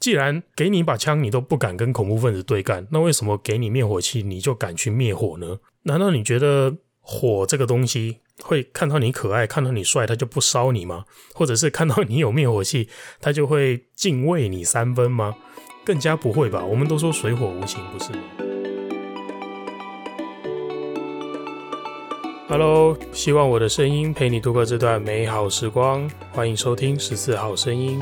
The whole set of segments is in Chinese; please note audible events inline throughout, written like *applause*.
既然给你一把枪，你都不敢跟恐怖分子对干，那为什么给你灭火器，你就敢去灭火呢？难道你觉得火这个东西会看到你可爱，看到你帅，他就不烧你吗？或者是看到你有灭火器，他就会敬畏你三分吗？更加不会吧？我们都说水火无情，不是吗？Hello，希望我的声音陪你度过这段美好时光，欢迎收听十四号声音。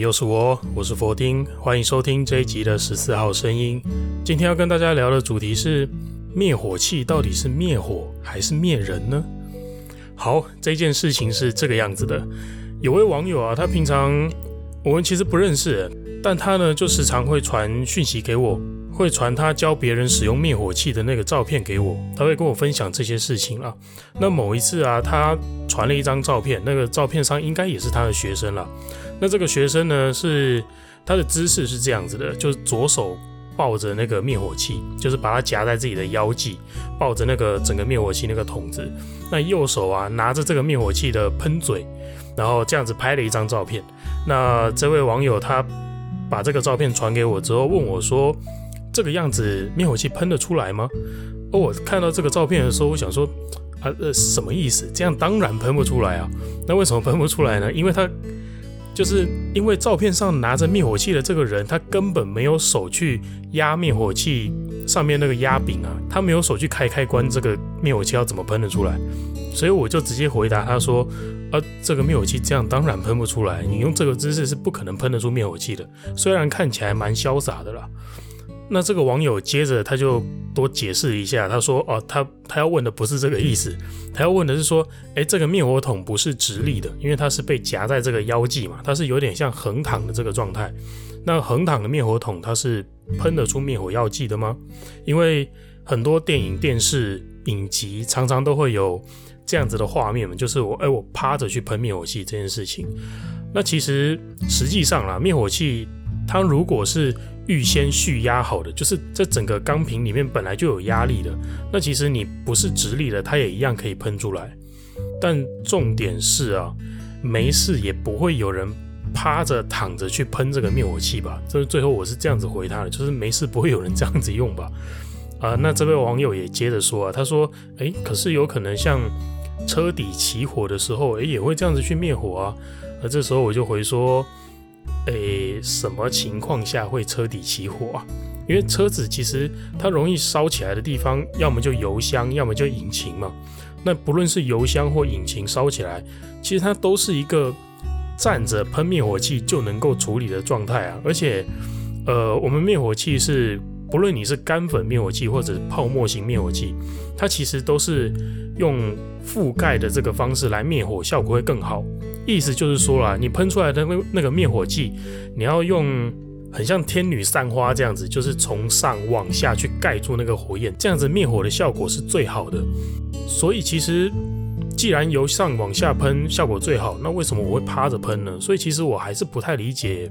又是我，我是佛丁，欢迎收听这一集的十四号声音。今天要跟大家聊的主题是灭火器到底是灭火还是灭人呢？好，这件事情是这个样子的。有位网友啊，他平常我们其实不认识，但他呢就时常会传讯息给我，会传他教别人使用灭火器的那个照片给我，他会跟我分享这些事情啊。那某一次啊，他传了一张照片，那个照片上应该也是他的学生了。那这个学生呢，是他的姿势是这样子的，就是左手抱着那个灭火器，就是把它夹在自己的腰际，抱着那个整个灭火器那个筒子。那右手啊拿着这个灭火器的喷嘴，然后这样子拍了一张照片。那这位网友他把这个照片传给我之后，问我说：“这个样子灭火器喷得出来吗？”而我看到这个照片的时候，我想说：“啊，呃，什么意思？这样当然喷不出来啊。那为什么喷不出来呢？因为他。就是因为照片上拿着灭火器的这个人，他根本没有手去压灭火器上面那个压柄啊，他没有手去开开关，这个灭火器要怎么喷得出来？所以我就直接回答他说：“啊，这个灭火器这样当然喷不出来，你用这个姿势是不可能喷得出灭火器的，虽然看起来蛮潇洒的啦。”那这个网友接着他就多解释一下，他说：“哦，他他要问的不是这个意思，他要问的是说，诶，这个灭火筒不是直立的，因为它是被夹在这个腰际嘛，它是有点像横躺的这个状态。那横躺的灭火筒，它是喷得出灭火药剂的吗？因为很多电影、电视、影集常常都会有这样子的画面嘛，就是我诶，我趴着去喷灭火器这件事情。那其实实际上啦，灭火器它如果是预先蓄压好的，就是这整个钢瓶里面本来就有压力的。那其实你不是直立的，它也一样可以喷出来。但重点是啊，没事也不会有人趴着躺着去喷这个灭火器吧？这最后我是这样子回他的，就是没事不会有人这样子用吧？啊，那这位网友也接着说啊，他说，诶，可是有可能像车底起火的时候，诶，也会这样子去灭火啊。而这时候我就回说。诶，什么情况下会车底起火啊？因为车子其实它容易烧起来的地方，要么就油箱，要么就引擎嘛。那不论是油箱或引擎烧起来，其实它都是一个站着喷灭火器就能够处理的状态啊。而且，呃，我们灭火器是不论你是干粉灭火器或者泡沫型灭火器，它其实都是用覆盖的这个方式来灭火，效果会更好。意思就是说啦，你喷出来的那那个灭火剂，你要用很像天女散花这样子，就是从上往下去盖住那个火焰，这样子灭火的效果是最好的。所以其实既然由上往下喷效果最好，那为什么我会趴着喷呢？所以其实我还是不太理解，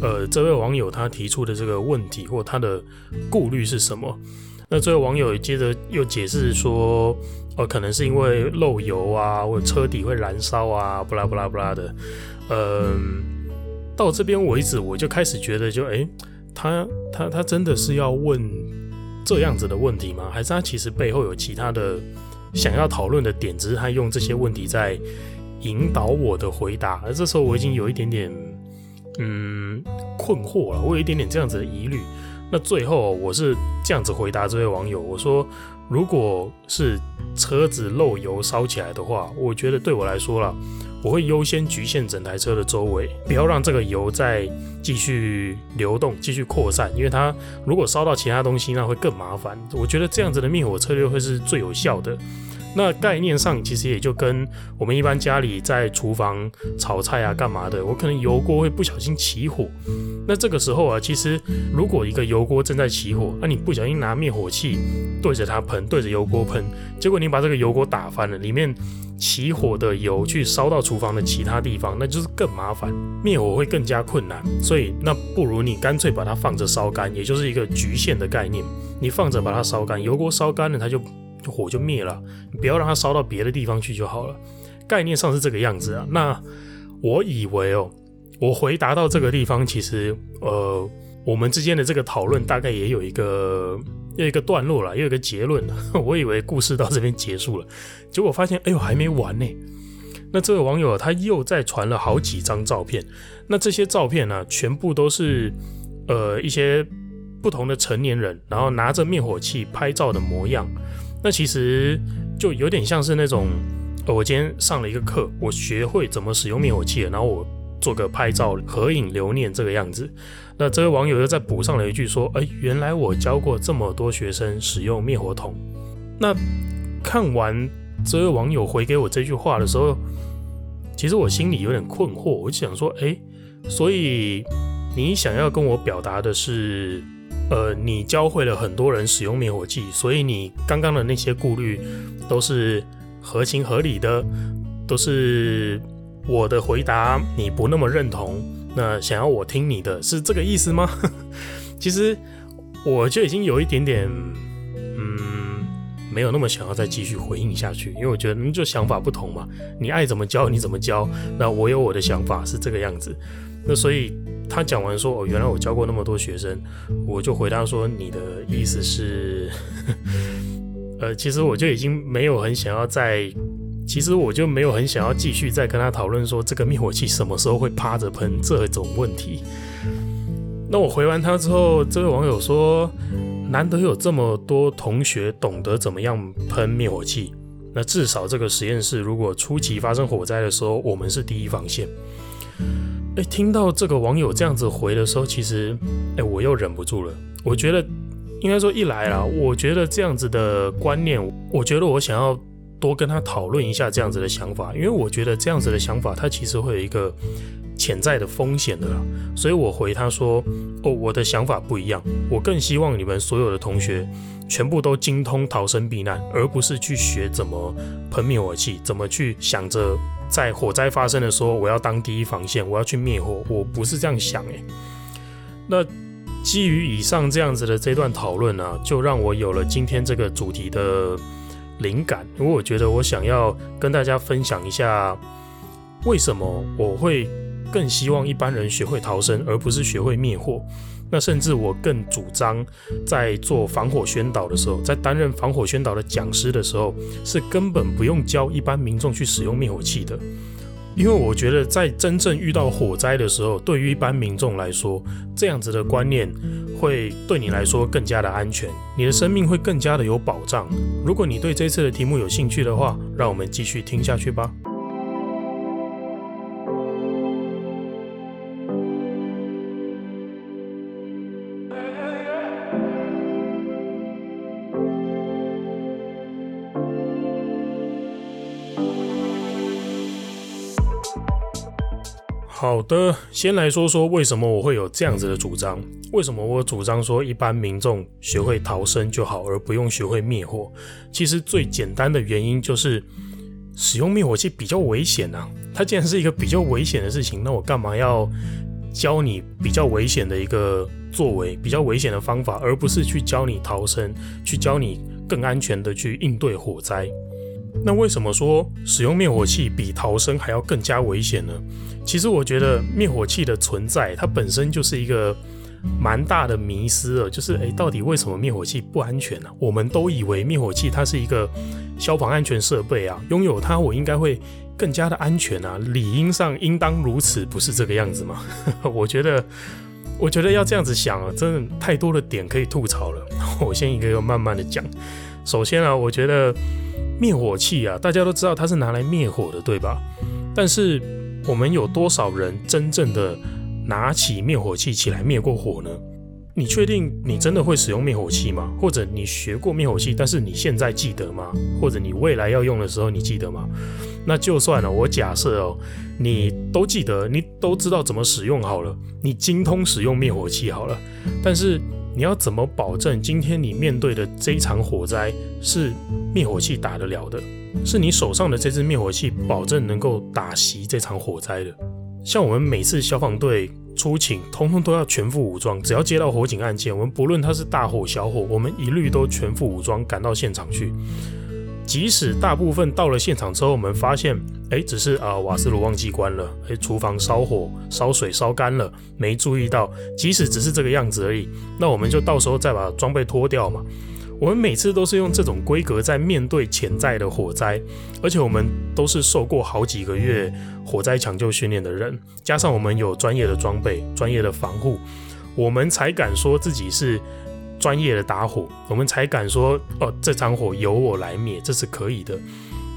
呃，这位网友他提出的这个问题或他的顾虑是什么。那这位网友接着又解释说。呃，可能是因为漏油啊，或者车底会燃烧啊，不啦不啦不啦的。嗯，到这边为止，我就开始觉得就，就、欸、诶，他他他真的是要问这样子的问题吗？还是他其实背后有其他的想要讨论的点，只是他用这些问题在引导我的回答？而这时候我已经有一点点嗯困惑了，我有一点点这样子的疑虑。那最后我是这样子回答这位网友，我说。如果是车子漏油烧起来的话，我觉得对我来说啦，我会优先局限整台车的周围，不要让这个油再继续流动、继续扩散，因为它如果烧到其他东西，那会更麻烦。我觉得这样子的灭火策略会是最有效的。那概念上其实也就跟我们一般家里在厨房炒菜啊干嘛的，我可能油锅会不小心起火。那这个时候啊，其实如果一个油锅正在起火，那你不小心拿灭火器对着它喷，对着油锅喷，结果你把这个油锅打翻了，里面起火的油去烧到厨房的其他地方，那就是更麻烦，灭火会更加困难。所以那不如你干脆把它放着烧干，也就是一个局限的概念，你放着把它烧干，油锅烧干了，它就。火就灭了，你不要让它烧到别的地方去就好了。概念上是这个样子啊。那我以为哦，我回答到这个地方，其实呃，我们之间的这个讨论大概也有一个有一个段落了，也有一个结论了。*laughs* 我以为故事到这边结束了，结果发现，哎呦，还没完呢。那这位网友他又再传了好几张照片，那这些照片呢、啊，全部都是呃一些不同的成年人，然后拿着灭火器拍照的模样。那其实就有点像是那种，我今天上了一个课，我学会怎么使用灭火器了，然后我做个拍照合影留念这个样子。那这位网友又再补上了一句说：“哎，原来我教过这么多学生使用灭火筒。”那看完这位网友回给我这句话的时候，其实我心里有点困惑，我就想说：“哎，所以你想要跟我表达的是？”呃，你教会了很多人使用灭火器，所以你刚刚的那些顾虑都是合情合理的，都是我的回答你不那么认同，那想要我听你的是这个意思吗？*laughs* 其实我就已经有一点点，嗯，没有那么想要再继续回应下去，因为我觉得你就想法不同嘛，你爱怎么教你怎么教，那我有我的想法是这个样子，那所以。他讲完说：“哦，原来我教过那么多学生。”我就回答说：“你的意思是，*laughs* 呃，其实我就已经没有很想要再，其实我就没有很想要继续再跟他讨论说这个灭火器什么时候会趴着喷这种问题。”那我回完他之后，这位网友说：“难得有这么多同学懂得怎么样喷灭火器，那至少这个实验室如果初期发生火灾的时候，我们是第一防线。”哎，听到这个网友这样子回的时候，其实，哎，我又忍不住了。我觉得，应该说一来啊，我觉得这样子的观念，我觉得我想要多跟他讨论一下这样子的想法，因为我觉得这样子的想法，它其实会有一个潜在的风险的啦。所以我回他说，哦，我的想法不一样，我更希望你们所有的同学全部都精通逃生避难，而不是去学怎么喷灭火器，怎么去想着。在火灾发生的时候，我要当第一防线，我要去灭火。我不是这样想诶。那基于以上这样子的这段讨论呢，就让我有了今天这个主题的灵感。因为我觉得我想要跟大家分享一下，为什么我会更希望一般人学会逃生，而不是学会灭火。那甚至我更主张，在做防火宣导的时候，在担任防火宣导的讲师的时候，是根本不用教一般民众去使用灭火器的，因为我觉得在真正遇到火灾的时候，对于一般民众来说，这样子的观念会对你来说更加的安全，你的生命会更加的有保障。如果你对这次的题目有兴趣的话，让我们继续听下去吧。好的，先来说说为什么我会有这样子的主张。为什么我主张说一般民众学会逃生就好，而不用学会灭火？其实最简单的原因就是使用灭火器比较危险啊。它既然是一个比较危险的事情，那我干嘛要教你比较危险的一个作为，比较危险的方法，而不是去教你逃生，去教你更安全的去应对火灾？那为什么说使用灭火器比逃生还要更加危险呢？其实我觉得灭火器的存在，它本身就是一个蛮大的迷思了。就是诶，到底为什么灭火器不安全呢？我们都以为灭火器它是一个消防安全设备啊，拥有它我应该会更加的安全啊，理应上应当如此，不是这个样子吗？*laughs* 我觉得，我觉得要这样子想啊，真的太多的点可以吐槽了。*laughs* 我先一个一个慢慢的讲。首先啊，我觉得。灭火器啊，大家都知道它是拿来灭火的，对吧？但是我们有多少人真正的拿起灭火器起来灭过火呢？你确定你真的会使用灭火器吗？或者你学过灭火器，但是你现在记得吗？或者你未来要用的时候你记得吗？那就算了，我假设哦，你都记得，你都知道怎么使用好了，你精通使用灭火器好了，但是你要怎么保证今天你面对的这场火灾是灭火器打得了的？是你手上的这支灭火器保证能够打熄这场火灾的？像我们每次消防队。出勤通通都要全副武装，只要接到火警案件，我们不论它是大火小火，我们一律都全副武装赶到现场去。即使大部分到了现场之后，我们发现，哎，只是啊、瓦斯炉忘记关了，哎，厨房烧火烧水烧干了，没注意到。即使只是这个样子而已，那我们就到时候再把装备脱掉嘛。我们每次都是用这种规格在面对潜在的火灾，而且我们都是受过好几个月火灾抢救训练的人，加上我们有专业的装备、专业的防护，我们才敢说自己是专业的打火，我们才敢说哦，这场火由我来灭，这是可以的。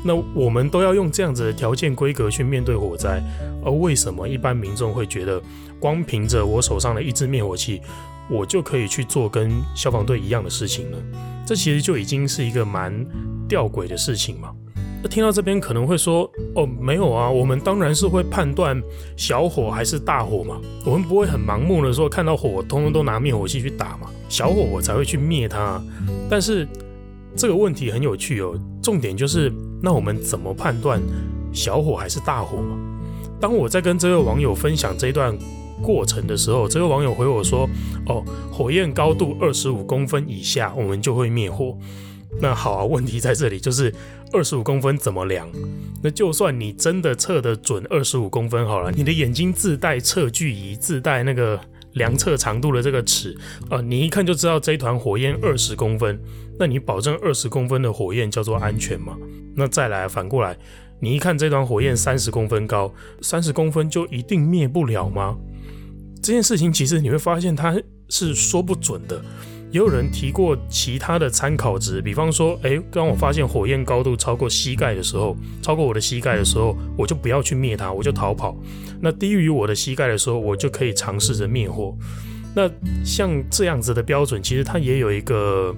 那我们都要用这样子的条件规格去面对火灾，而为什么一般民众会觉得光凭着我手上的一支灭火器，我就可以去做跟消防队一样的事情呢？这其实就已经是一个蛮吊诡的事情嘛。听到这边可能会说：“哦，没有啊，我们当然是会判断小火还是大火嘛，我们不会很盲目的说看到火通通都拿灭火器去打嘛，小火我才会去灭它。”但是这个问题很有趣哦，重点就是那我们怎么判断小火还是大火嘛？当我在跟这位网友分享这一段。过程的时候，这位网友回我说：“哦，火焰高度二十五公分以下，我们就会灭火。”那好啊，问题在这里，就是二十五公分怎么量？那就算你真的测得准二十五公分好了，你的眼睛自带测距仪，自带那个量测长度的这个尺，呃，你一看就知道这一团火焰二十公分，那你保证二十公分的火焰叫做安全吗？那再来反过来，你一看这团火焰三十公分高，三十公分就一定灭不了吗？这件事情其实你会发现它是说不准的，也有人提过其他的参考值，比方说，诶，当我发现火焰高度超过膝盖的时候，超过我的膝盖的时候，我就不要去灭它，我就逃跑。那低于我的膝盖的时候，我就可以尝试着灭火。那像这样子的标准，其实它也有一个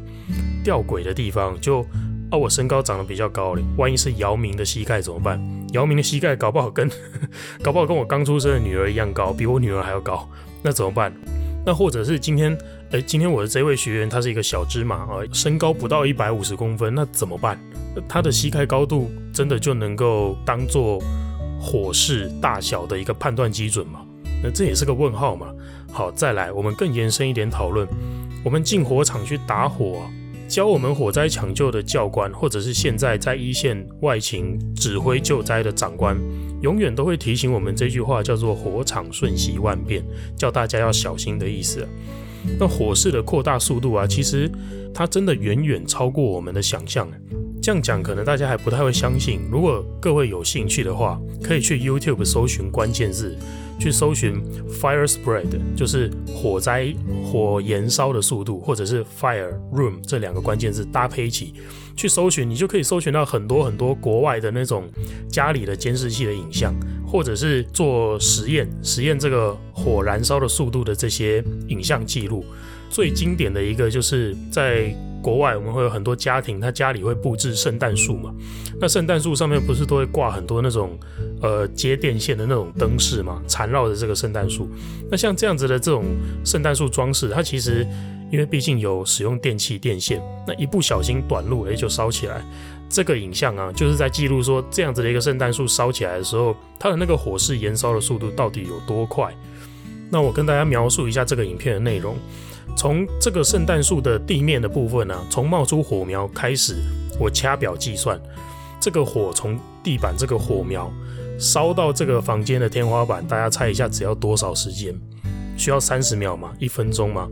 吊诡的地方，就啊，我身高长得比较高嘞，万一是姚明的膝盖怎么办？姚明的膝盖搞不好跟 *laughs* 搞不好跟我刚出生的女儿一样高，比我女儿还要高，那怎么办？那或者是今天，诶，今天我的这位学员他是一个小芝麻啊，身高不到一百五十公分，那怎么办？他的膝盖高度真的就能够当做火势大小的一个判断基准吗？那这也是个问号嘛。好，再来，我们更延伸一点讨论，我们进火场去打火啊。教我们火灾抢救的教官，或者是现在在一线外勤指挥救灾的长官，永远都会提醒我们这句话，叫做“火场瞬息万变”，叫大家要小心的意思。那火势的扩大速度啊，其实它真的远远超过我们的想象。这样讲可能大家还不太会相信。如果各位有兴趣的话，可以去 YouTube 搜寻关键字。去搜寻 fire spread，就是火灾火燃烧的速度，或者是 fire room 这两个关键字搭配一起去搜寻，你就可以搜寻到很多很多国外的那种家里的监视器的影像，或者是做实验实验这个火燃烧的速度的这些影像记录。最经典的一个就是在。国外我们会有很多家庭，他家里会布置圣诞树嘛？那圣诞树上面不是都会挂很多那种呃接电线的那种灯饰嘛？缠绕着这个圣诞树。那像这样子的这种圣诞树装饰，它其实因为毕竟有使用电器电线，那一不小心短路，诶就烧起来。这个影像啊，就是在记录说这样子的一个圣诞树烧起来的时候，它的那个火势燃烧的速度到底有多快？那我跟大家描述一下这个影片的内容。从这个圣诞树的地面的部分呢、从冒出火苗开始，我掐表计算，这个火从地板这个火苗烧到这个房间的天花板，大家猜一下，只要多少时间？需要三十秒吗？一分钟吗？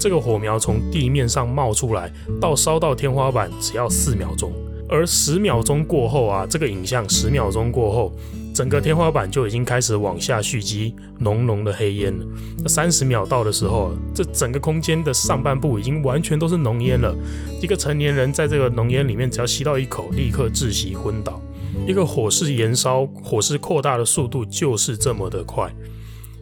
这个火苗从地面上冒出来到烧到天花板，只要四秒钟。而十秒钟过后啊，这个影像十秒钟过后。整个天花板就已经开始往下蓄积浓浓的黑烟了。三十秒到的时候，这整个空间的上半部已经完全都是浓烟了。一个成年人在这个浓烟里面，只要吸到一口，立刻窒息昏倒。一个火势燃烧、火势扩大的速度就是这么的快。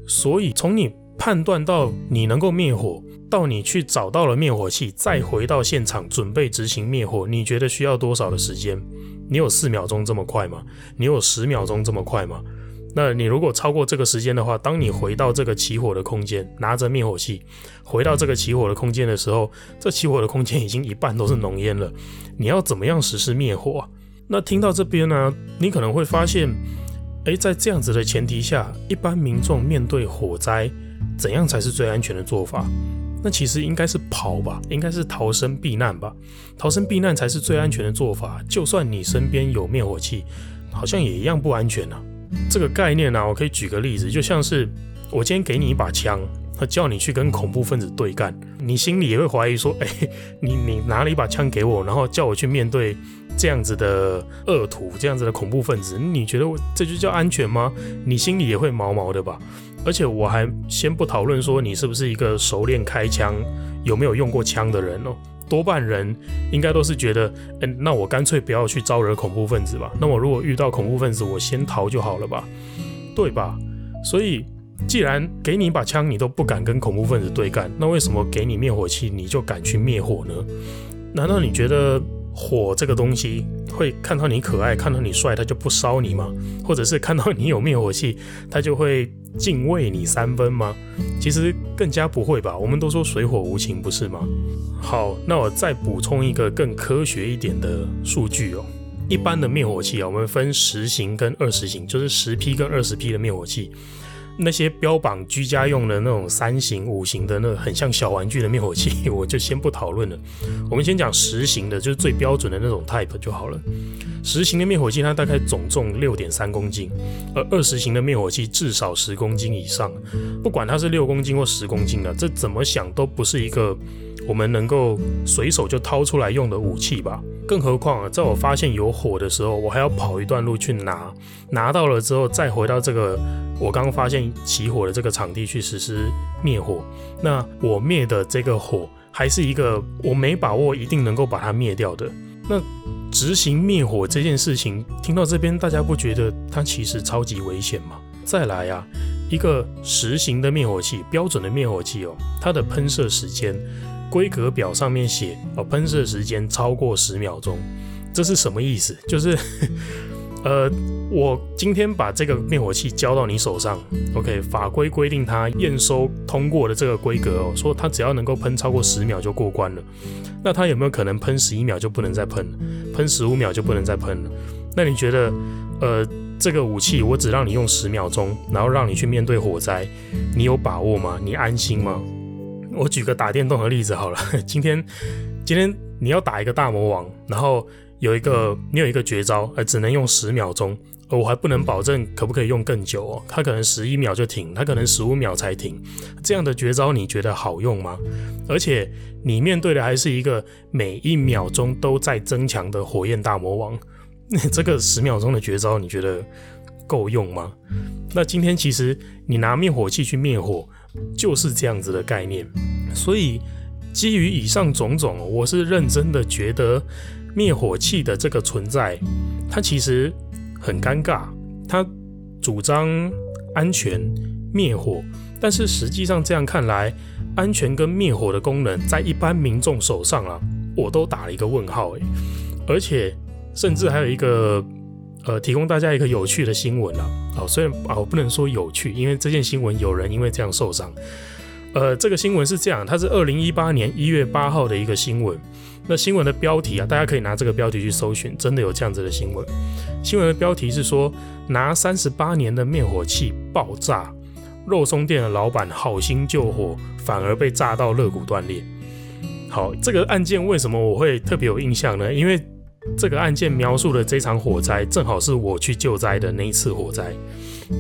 所以从你判断到你能够灭火，到你去找到了灭火器，再回到现场准备执行灭火，你觉得需要多少的时间？你有四秒钟这么快吗？你有十秒钟这么快吗？那你如果超过这个时间的话，当你回到这个起火的空间，拿着灭火器回到这个起火的空间的时候，这起火的空间已经一半都是浓烟了。你要怎么样实施灭火啊？那听到这边呢，你可能会发现，诶，在这样子的前提下，一般民众面对火灾，怎样才是最安全的做法？那其实应该是跑吧，应该是逃生避难吧，逃生避难才是最安全的做法。就算你身边有灭火器，好像也一样不安全啊。这个概念呢、我可以举个例子，就像是我今天给你一把枪，他叫你去跟恐怖分子对干，你心里也会怀疑说，*laughs* 哎，你你拿了一把枪给我，然后叫我去面对这样子的恶徒，这样子的恐怖分子，你觉得我这就叫安全吗？你心里也会毛毛的吧？而且我还先不讨论说你是不是一个熟练开枪、有没有用过枪的人哦。多半人应该都是觉得，嗯，那我干脆不要去招惹恐怖分子吧。那我如果遇到恐怖分子，我先逃就好了吧，对吧？所以，既然给你一把枪，你都不敢跟恐怖分子对干，那为什么给你灭火器，你就敢去灭火呢？难道你觉得火这个东西会看到你可爱、看到你帅，他就不烧你吗？或者是看到你有灭火器，他就会敬畏你三分吗？其实更加不会吧。我们都说水火无情，不是吗？好，那我再补充一个更科学一点的数据哦。一般的灭火器啊，我们分十型跟二十型，就是十 P 跟二十 P 的灭火器。那些标榜居家用的那种三型、五型的那很像小玩具的灭火器，*laughs* 我就先不讨论了。我们先讲十型的，就是最标准的那种 type 就好了。十型的灭火器它大概总重六点三公斤，而二十型的灭火器至少十公斤以上。不管它是六公斤或十公斤的，这怎么想都不是一个我们能够随手就掏出来用的武器吧。更何况啊，在我发现有火的时候，我还要跑一段路去拿，拿到了之后再回到这个我刚发现起火的这个场地去实施灭火。那我灭的这个火还是一个我没把握一定能够把它灭掉的。那执行灭火这件事情，听到这边大家不觉得它其实超级危险吗？再来啊，一个实型的灭火器，标准的灭火器哦，它的喷射时间。规格表上面写哦，喷射时间超过十秒钟，这是什么意思？就是，*laughs* 呃，我今天把这个灭火器交到你手上，OK，法规规定它验收通过的这个规格哦，说它只要能够喷超过十秒就过关了。那它有没有可能喷十一秒就不能再喷，喷十五秒就不能再喷了？那你觉得，呃，这个武器我只让你用十秒钟，然后让你去面对火灾，你有把握吗？你安心吗？我举个打电动的例子好了，*laughs* 今天今天你要打一个大魔王，然后有一个你有一个绝招，呃，只能用十秒钟，我还不能保证可不可以用更久哦，它可能十一秒就停，它可能十五秒才停，这样的绝招你觉得好用吗？而且你面对的还是一个每一秒钟都在增强的火焰大魔王，那 *laughs* 这个十秒钟的绝招你觉得够用吗？那今天其实你拿灭火器去灭火。就是这样子的概念，所以基于以上种种，我是认真的觉得灭火器的这个存在，它其实很尴尬。它主张安全灭火，但是实际上这样看来，安全跟灭火的功能在一般民众手上啊，我都打了一个问号诶，而且甚至还有一个。呃，提供大家一个有趣的新闻啊，哦，虽然啊，我不能说有趣，因为这件新闻有人因为这样受伤。呃，这个新闻是这样，它是二零一八年一月八号的一个新闻。那新闻的标题啊，大家可以拿这个标题去搜寻，真的有这样子的新闻。新闻的标题是说，拿三十八年的灭火器爆炸，肉松店的老板好心救火，反而被炸到肋骨断裂。好，这个案件为什么我会特别有印象呢？因为这个案件描述的这场火灾，正好是我去救灾的那一次火灾。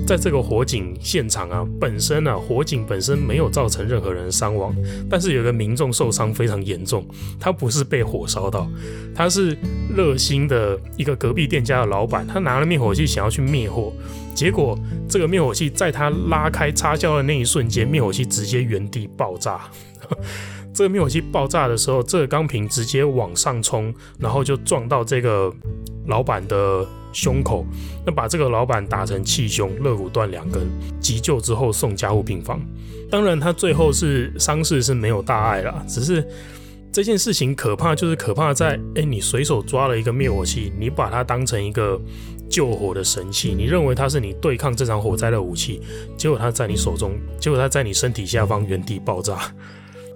在这个火警现场啊，本身啊，火警本身没有造成任何人伤亡，但是有个民众受伤非常严重。他不是被火烧到，他是热心的一个隔壁店家的老板，他拿了灭火器想要去灭火，结果这个灭火器在他拉开插销的那一瞬间，灭火器直接原地爆炸。这个灭火器爆炸的时候，这个钢瓶直接往上冲，然后就撞到这个老板的胸口，那把这个老板打成气胸，肋骨断两根，急救之后送加护病房。当然，他最后是伤势是没有大碍了，只是这件事情可怕，就是可怕在，哎，你随手抓了一个灭火器，你把它当成一个救火的神器，你认为它是你对抗这场火灾的武器，结果它在你手中，结果它在你身体下方原地爆炸。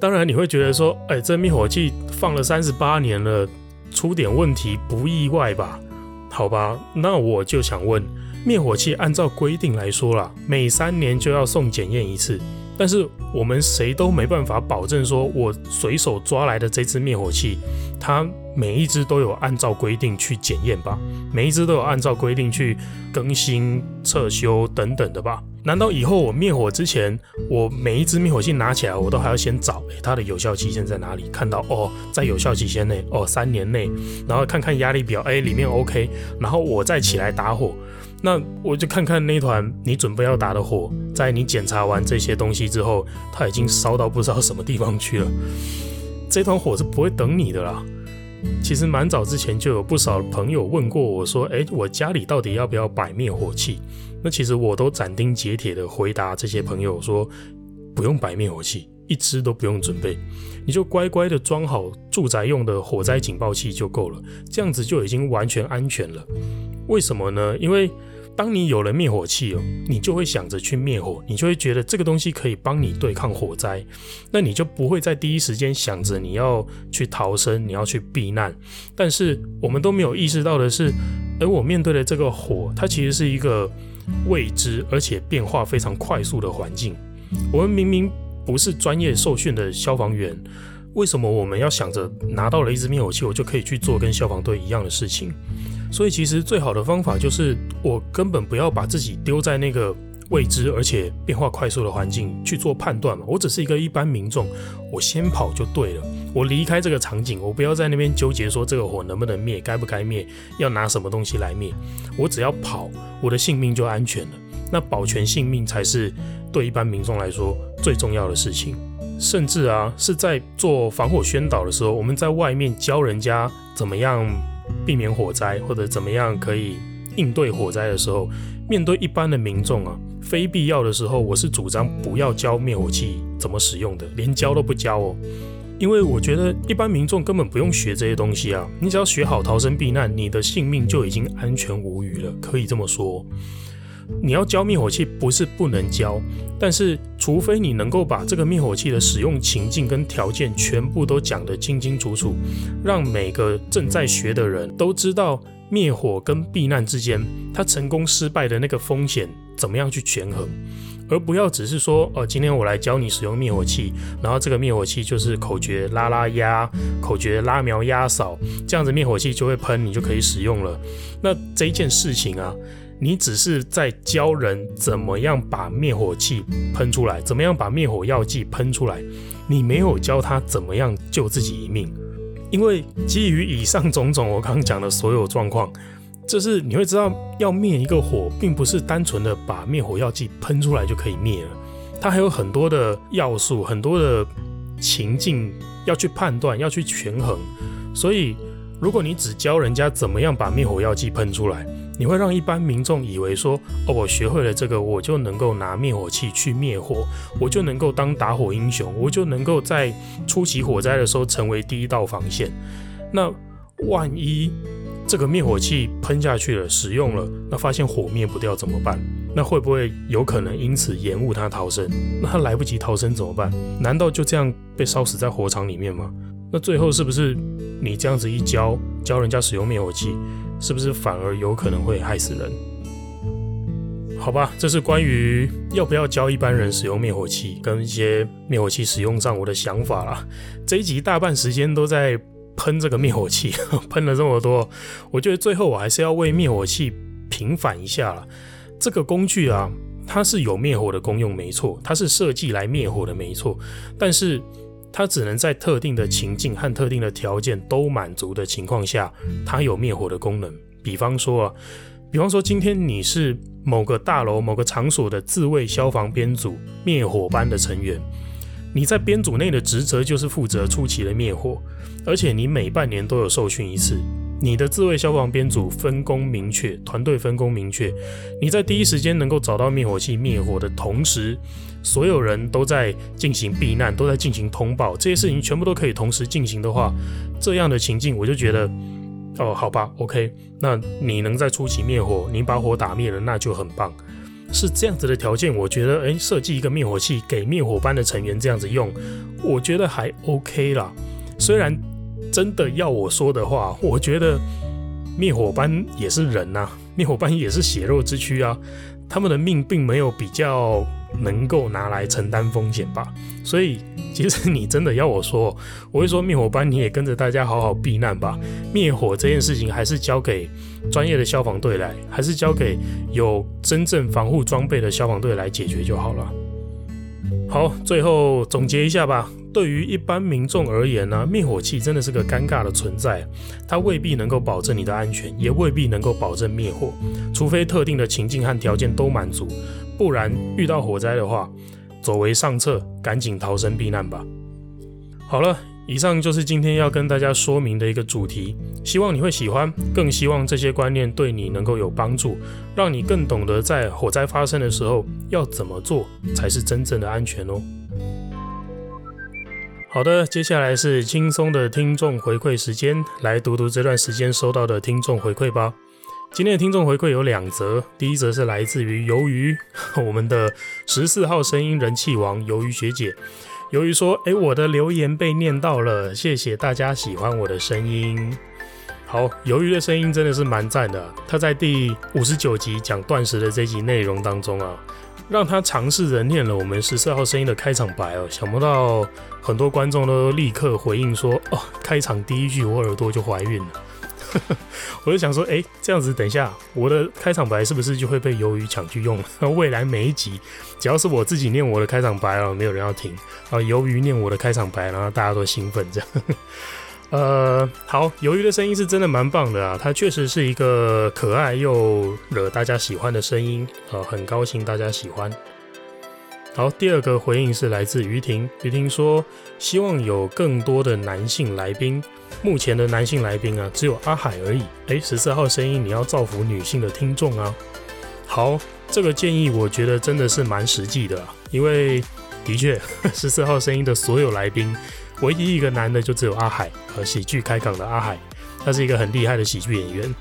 当然，你会觉得说，哎，这灭火器放了三十八年了，出点问题不意外吧？好吧，那我就想问，灭火器按照规定来说啦，每三年就要送检验一次。但是我们谁都没办法保证，说我随手抓来的这支灭火器，它每一只都有按照规定去检验吧？每一只都有按照规定去更新、测修等等的吧？难道以后我灭火之前，我每一支灭火器拿起来，我都还要先找，它的有效期限在哪里？看到哦，在有效期限内，哦，三年内，然后看看压力表，诶，里面 OK，然后我再起来打火。那我就看看那团你准备要打的火，在你检查完这些东西之后，它已经烧到不知道什么地方去了。这团火是不会等你的啦。其实蛮早之前就有不少朋友问过我说：“诶，我家里到底要不要摆灭火器？”那其实我都斩钉截铁的回答这些朋友说：“不用摆灭火器，一支都不用准备，你就乖乖的装好住宅用的火灾警报器就够了，这样子就已经完全安全了。为什么呢？因为当你有了灭火器哦，你就会想着去灭火，你就会觉得这个东西可以帮你对抗火灾，那你就不会在第一时间想着你要去逃生，你要去避难。但是我们都没有意识到的是，而我面对的这个火，它其实是一个未知而且变化非常快速的环境。我们明明不是专业受训的消防员，为什么我们要想着拿到了一支灭火器，我就可以去做跟消防队一样的事情？所以，其实最好的方法就是，我根本不要把自己丢在那个未知而且变化快速的环境去做判断嘛。我只是一个一般民众，我先跑就对了。我离开这个场景，我不要在那边纠结说这个火能不能灭，该不该灭，要拿什么东西来灭。我只要跑，我的性命就安全了。那保全性命才是对一般民众来说最重要的事情。甚至啊，是在做防火宣导的时候，我们在外面教人家怎么样。避免火灾或者怎么样可以应对火灾的时候，面对一般的民众啊，非必要的时候，我是主张不要教灭火器怎么使用的，连教都不教哦。因为我觉得一般民众根本不用学这些东西啊，你只要学好逃生避难，你的性命就已经安全无虞了，可以这么说。你要教灭火器不是不能教，但是除非你能够把这个灭火器的使用情境跟条件全部都讲得清清楚楚，让每个正在学的人都知道灭火跟避难之间，它成功失败的那个风险怎么样去权衡，而不要只是说，哦，今天我来教你使用灭火器，然后这个灭火器就是口诀拉拉压，口诀拉苗压扫，这样子灭火器就会喷，你就可以使用了。那这一件事情啊。你只是在教人怎么样把灭火器喷出来，怎么样把灭火药剂喷出来，你没有教他怎么样救自己一命。因为基于以上种种我刚刚讲的所有状况，就是你会知道，要灭一个火，并不是单纯的把灭火药剂喷出来就可以灭了，它还有很多的要素，很多的情境要去判断，要去权衡。所以，如果你只教人家怎么样把灭火药剂喷出来，你会让一般民众以为说，哦，我学会了这个，我就能够拿灭火器去灭火，我就能够当打火英雄，我就能够在初期火灾的时候成为第一道防线。那万一这个灭火器喷下去了，使用了，那发现火灭不掉怎么办？那会不会有可能因此延误他逃生？那他来不及逃生怎么办？难道就这样被烧死在火场里面吗？那最后是不是你这样子一教，教人家使用灭火器？是不是反而有可能会害死人？好吧，这是关于要不要教一般人使用灭火器跟一些灭火器使用上我的想法啦。这一集大半时间都在喷这个灭火器，*laughs* 喷了这么多，我觉得最后我还是要为灭火器平反一下啦。这个工具啊，它是有灭火的功用，没错，它是设计来灭火的，没错，但是。它只能在特定的情境和特定的条件都满足的情况下，它有灭火的功能。比方说啊，比方说今天你是某个大楼某个场所的自卫消防编组灭火班的成员，你在编组内的职责就是负责初期的灭火，而且你每半年都有受训一次。你的自卫消防编组分工明确，团队分工明确，你在第一时间能够找到灭火器灭火的同时，所有人都在进行避难，都在进行通报，这些事情全部都可以同时进行的话，这样的情境我就觉得，哦，好吧，OK，那你能在初期灭火，你把火打灭了，那就很棒。是这样子的条件，我觉得，诶，设计一个灭火器给灭火班的成员这样子用，我觉得还 OK 啦。虽然。真的要我说的话，我觉得灭火班也是人呐、灭火班也是血肉之躯啊，他们的命并没有比较能够拿来承担风险吧。所以，其实你真的要我说，我会说灭火班你也跟着大家好好避难吧。灭火这件事情还是交给专业的消防队来，还是交给有真正防护装备的消防队来解决就好了。好，最后总结一下吧。对于一般民众而言呢、灭火器真的是个尴尬的存在，它未必能够保证你的安全，也未必能够保证灭火，除非特定的情境和条件都满足，不然遇到火灾的话，走为上策，赶紧逃生避难吧。好了，以上就是今天要跟大家说明的一个主题，希望你会喜欢，更希望这些观念对你能够有帮助，让你更懂得在火灾发生的时候要怎么做才是真正的安全哦。好的，接下来是轻松的听众回馈时间，来读读这段时间收到的听众回馈吧。今天的听众回馈有两则，第一则是来自于鱿鱼，*laughs* 我们的十四号声音人气王鱿鱼学姐。鱿鱼说：“诶，我的留言被念到了，谢谢大家喜欢我的声音。”好，鱿鱼的声音真的是蛮赞的，他在第五十九集讲断食的这集内容当中啊。让他尝试着念了我们十四号声音的开场白哦，想不到很多观众都立刻回应说：“哦，开场第一句我耳朵就怀孕了。” *laughs* 我就想说：“哎，这样子，等一下我的开场白是不是就会被鱿鱼抢去用了？*laughs* 未来每一集只要是我自己念我的开场白了，没有人要听啊，鱿鱼念我的开场白，然后大家都兴奋这样。*laughs* ”呃，好，鱿鱼的声音是真的蛮棒的啊，它确实是一个可爱又惹大家喜欢的声音，呃，很高兴大家喜欢。好，第二个回应是来自于婷，于婷说希望有更多的男性来宾，目前的男性来宾啊只有阿海而已。诶，十四号声音你要造福女性的听众啊。好，这个建议我觉得真的是蛮实际的啊，因为的确 *laughs* 十四号声音的所有来宾。唯一一个男的就只有阿海，和喜剧开港的阿海，他是一个很厉害的喜剧演员。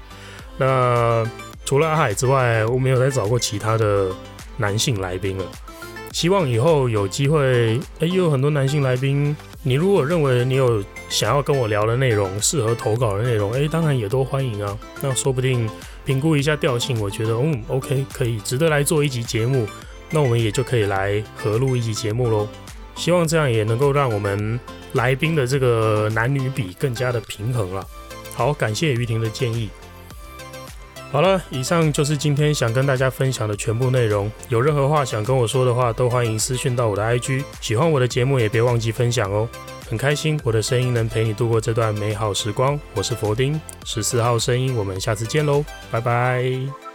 那除了阿海之外，我没有再找过其他的男性来宾了。希望以后有机会，哎，又有很多男性来宾。你如果认为你有想要跟我聊的内容，适合投稿的内容，哎，当然也都欢迎啊。那说不定评估一下调性，我觉得，嗯，OK，可以，值得来做一集节目。那我们也就可以来合录一集节目喽。希望这样也能够让我们。来宾的这个男女比更加的平衡了。好，感谢于婷的建议。好了，以上就是今天想跟大家分享的全部内容。有任何话想跟我说的话，都欢迎私讯到我的 IG。喜欢我的节目也别忘记分享哦。很开心我的声音能陪你度过这段美好时光。我是佛丁，十四号声音，我们下次见喽，拜拜。